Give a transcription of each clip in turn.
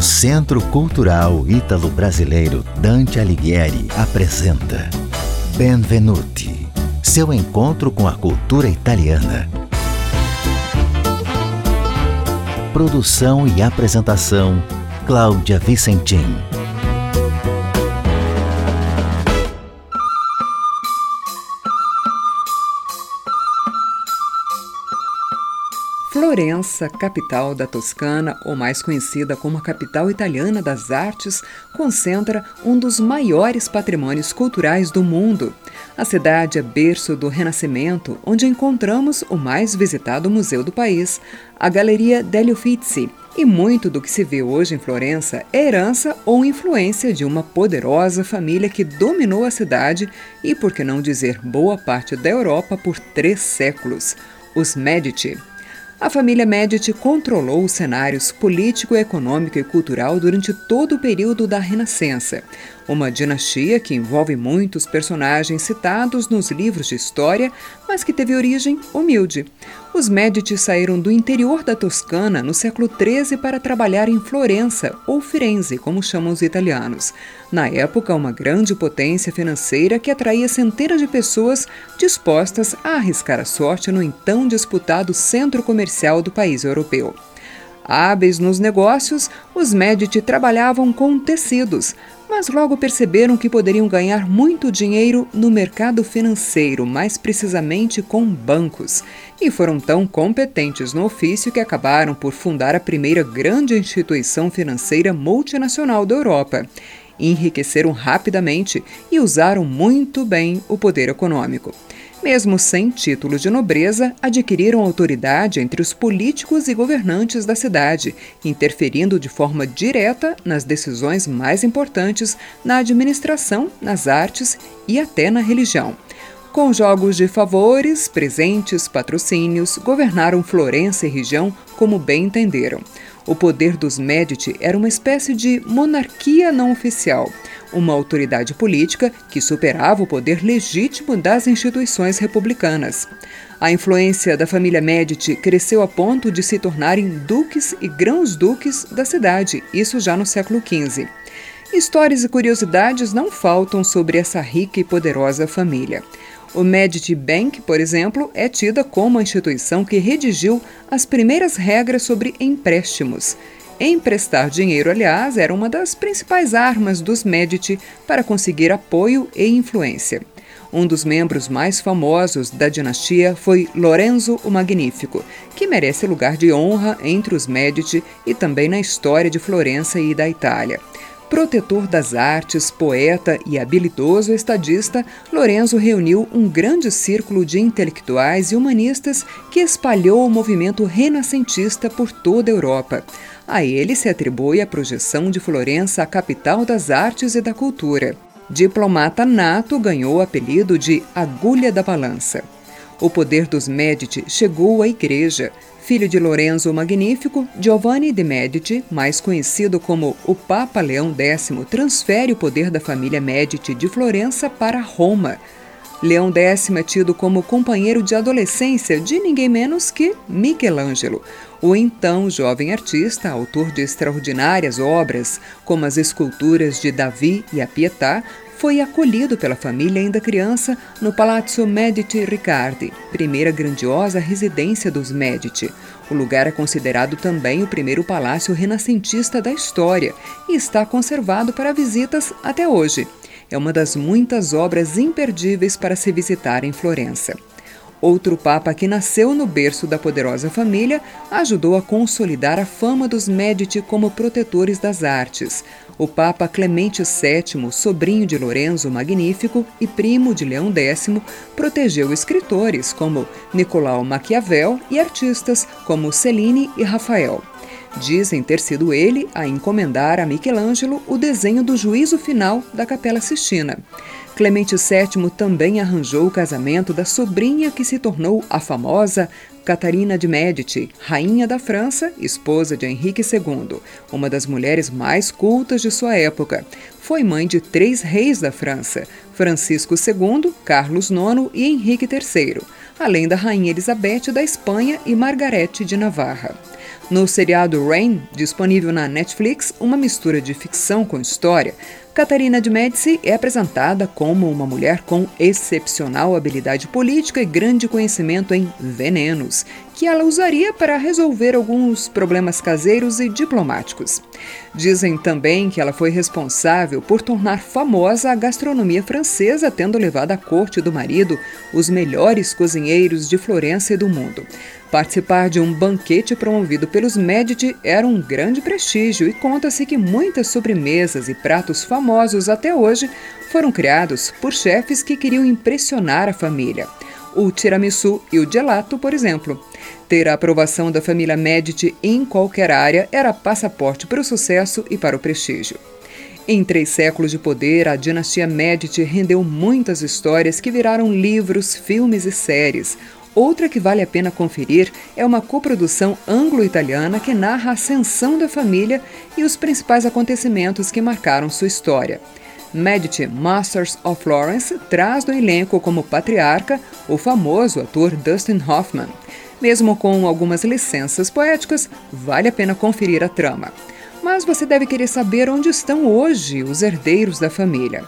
O Centro Cultural Ítalo-Brasileiro Dante Alighieri apresenta Benvenuti, seu encontro com a cultura italiana. Produção e apresentação Cláudia Vicentim. Florença, capital da Toscana, ou mais conhecida como a capital italiana das artes, concentra um dos maiores patrimônios culturais do mundo. A cidade é berço do Renascimento, onde encontramos o mais visitado museu do país, a Galeria degli Uffizi. E muito do que se vê hoje em Florença é herança ou influência de uma poderosa família que dominou a cidade e, por que não dizer, boa parte da Europa por três séculos, os Medici. A família Medici controlou os cenários político, econômico e cultural durante todo o período da Renascença uma dinastia que envolve muitos personagens citados nos livros de história, mas que teve origem humilde. Os Medici saíram do interior da Toscana no século XIII para trabalhar em Florença, ou Firenze, como chamam os italianos. Na época, uma grande potência financeira que atraía centenas de pessoas dispostas a arriscar a sorte no então disputado centro comercial do país europeu. Hábeis nos negócios, os Medici trabalhavam com tecidos, mas logo perceberam que poderiam ganhar muito dinheiro no mercado financeiro, mais precisamente com bancos, e foram tão competentes no ofício que acabaram por fundar a primeira grande instituição financeira multinacional da Europa. Enriqueceram rapidamente e usaram muito bem o poder econômico. Mesmo sem título de nobreza, adquiriram autoridade entre os políticos e governantes da cidade, interferindo de forma direta nas decisões mais importantes na administração, nas artes e até na religião. Com jogos de favores, presentes, patrocínios, governaram Florença e região como bem entenderam. O poder dos Medici era uma espécie de monarquia não oficial, uma autoridade política que superava o poder legítimo das instituições republicanas. A influência da família Medici cresceu a ponto de se tornarem duques e grãos-duques da cidade, isso já no século XV. Histórias e curiosidades não faltam sobre essa rica e poderosa família. O Medici Bank, por exemplo, é tida como a instituição que redigiu as primeiras regras sobre empréstimos. Emprestar dinheiro, aliás, era uma das principais armas dos Medici para conseguir apoio e influência. Um dos membros mais famosos da dinastia foi Lorenzo o Magnífico, que merece lugar de honra entre os Medici e também na história de Florença e da Itália. Protetor das artes, poeta e habilidoso estadista, Lorenzo reuniu um grande círculo de intelectuais e humanistas que espalhou o movimento renascentista por toda a Europa. A ele se atribui a projeção de Florença à capital das artes e da cultura. Diplomata nato, ganhou o apelido de Agulha da Balança. O poder dos Medici chegou à Igreja. Filho de Lorenzo Magnífico, Giovanni de Medici, mais conhecido como o Papa Leão X, transfere o poder da família Medici de Florença para Roma. Leão X é tido como companheiro de adolescência de ninguém menos que Michelangelo, o então jovem artista, autor de extraordinárias obras, como as esculturas de Davi e a Pietà, foi acolhido pela família ainda criança no Palazzo Medici Riccardi, primeira grandiosa residência dos Medici. O lugar é considerado também o primeiro palácio renascentista da história e está conservado para visitas até hoje. É uma das muitas obras imperdíveis para se visitar em Florença. Outro papa que nasceu no berço da poderosa família ajudou a consolidar a fama dos Medici como protetores das artes. O Papa Clemente VII, sobrinho de Lorenzo Magnífico e primo de Leão X, protegeu escritores como Nicolau Maquiavel e artistas como Cellini e Rafael. Dizem ter sido ele a encomendar a Michelangelo o desenho do juízo final da Capela Sistina. Clemente VII também arranjou o casamento da sobrinha que se tornou a famosa Catarina de Medici, rainha da França, esposa de Henrique II, uma das mulheres mais cultas de sua época. Foi mãe de três reis da França: Francisco II, Carlos IX e Henrique III, além da rainha Elizabeth da Espanha e Margarete de Navarra. No seriado Rain, disponível na Netflix, uma mistura de ficção com história, Catarina de Médici é apresentada como uma mulher com excepcional habilidade política e grande conhecimento em venenos, que ela usaria para resolver alguns problemas caseiros e diplomáticos. Dizem também que ela foi responsável por tornar famosa a gastronomia francesa, tendo levado à corte do marido os melhores cozinheiros de Florença e do mundo. Participar de um banquete promovido pelos Medici era um grande prestígio e conta-se que muitas sobremesas e pratos famosos até hoje foram criados por chefes que queriam impressionar a família. O tiramisu e o gelato, por exemplo. Ter a aprovação da família Medici em qualquer área era passaporte para o sucesso e para o prestígio. Em três séculos de poder, a dinastia Medici rendeu muitas histórias que viraram livros, filmes e séries. Outra que vale a pena conferir é uma coprodução anglo-italiana que narra a ascensão da família e os principais acontecimentos que marcaram sua história. Medici Masters of Florence traz no elenco como patriarca o famoso ator Dustin Hoffman. Mesmo com algumas licenças poéticas, vale a pena conferir a trama. Mas você deve querer saber onde estão hoje os herdeiros da família.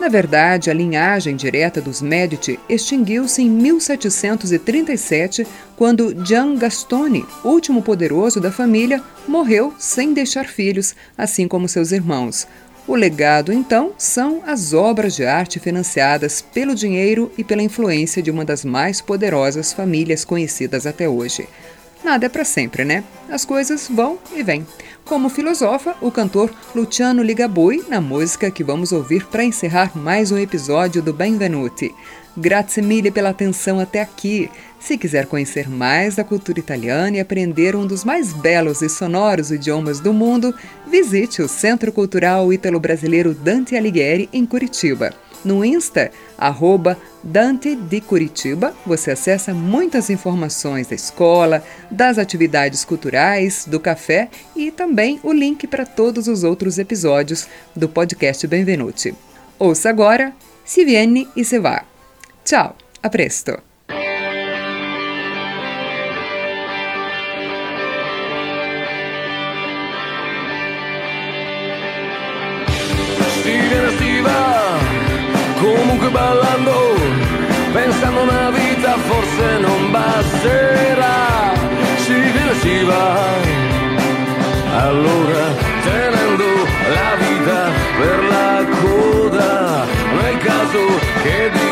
Na verdade, a linhagem direta dos Medici extinguiu-se em 1737, quando Gian Gastone, último poderoso da família, morreu sem deixar filhos, assim como seus irmãos. O legado, então, são as obras de arte financiadas pelo dinheiro e pela influência de uma das mais poderosas famílias conhecidas até hoje. Nada é para sempre, né? As coisas vão e vêm. Como filosofa o cantor Luciano Ligabui na música que vamos ouvir para encerrar mais um episódio do Benvenuti. Grazie mille pela atenção até aqui. Se quiser conhecer mais da cultura italiana e aprender um dos mais belos e sonoros idiomas do mundo, visite o Centro Cultural Ítalo-Brasileiro Dante Alighieri em Curitiba. No Insta, arroba Dante de Curitiba, você acessa muitas informações da escola, das atividades culturais, do café e também o link para todos os outros episódios do podcast Benvenuti. Ouça agora Se Viene e Se Va. Tchau, a presto! comunque ballando, pensando una vita forse non basterà, si viene si allora tenendo la vita per la coda, nel caso che Dio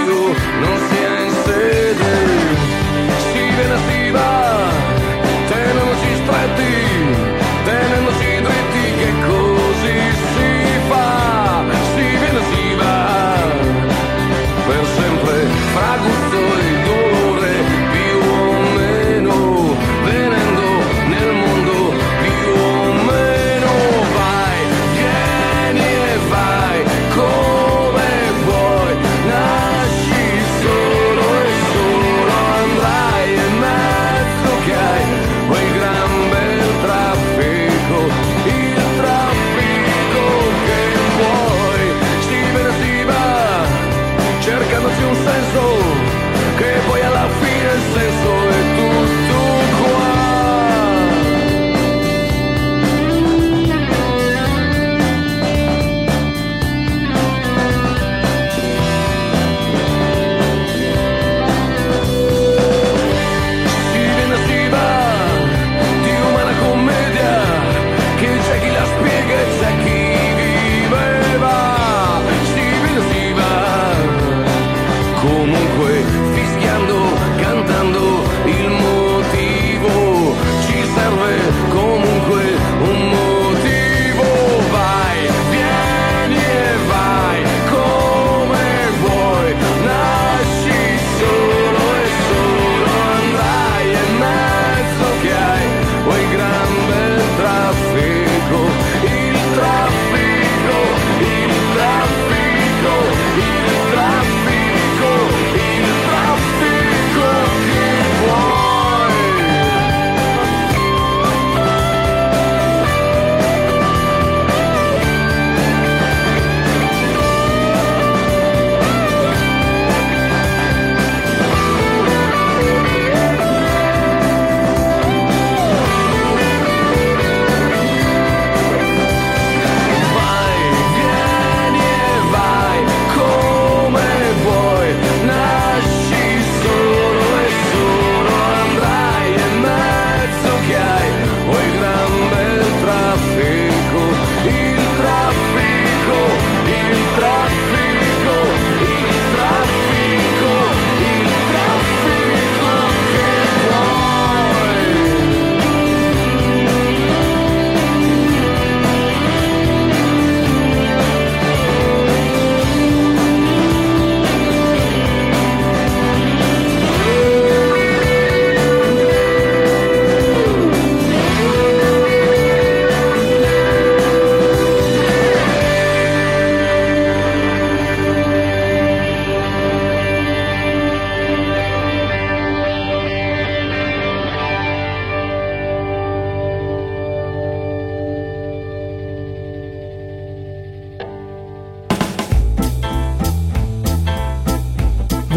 temos de um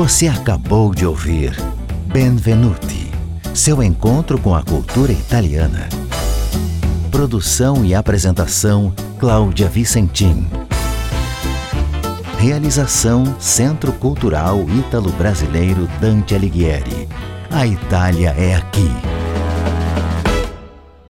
Você acabou de ouvir Benvenuti, seu encontro com a cultura italiana. Produção e apresentação Cláudia Vicentim. Realização Centro Cultural Ítalo-Brasileiro Dante Alighieri. A Itália é aqui.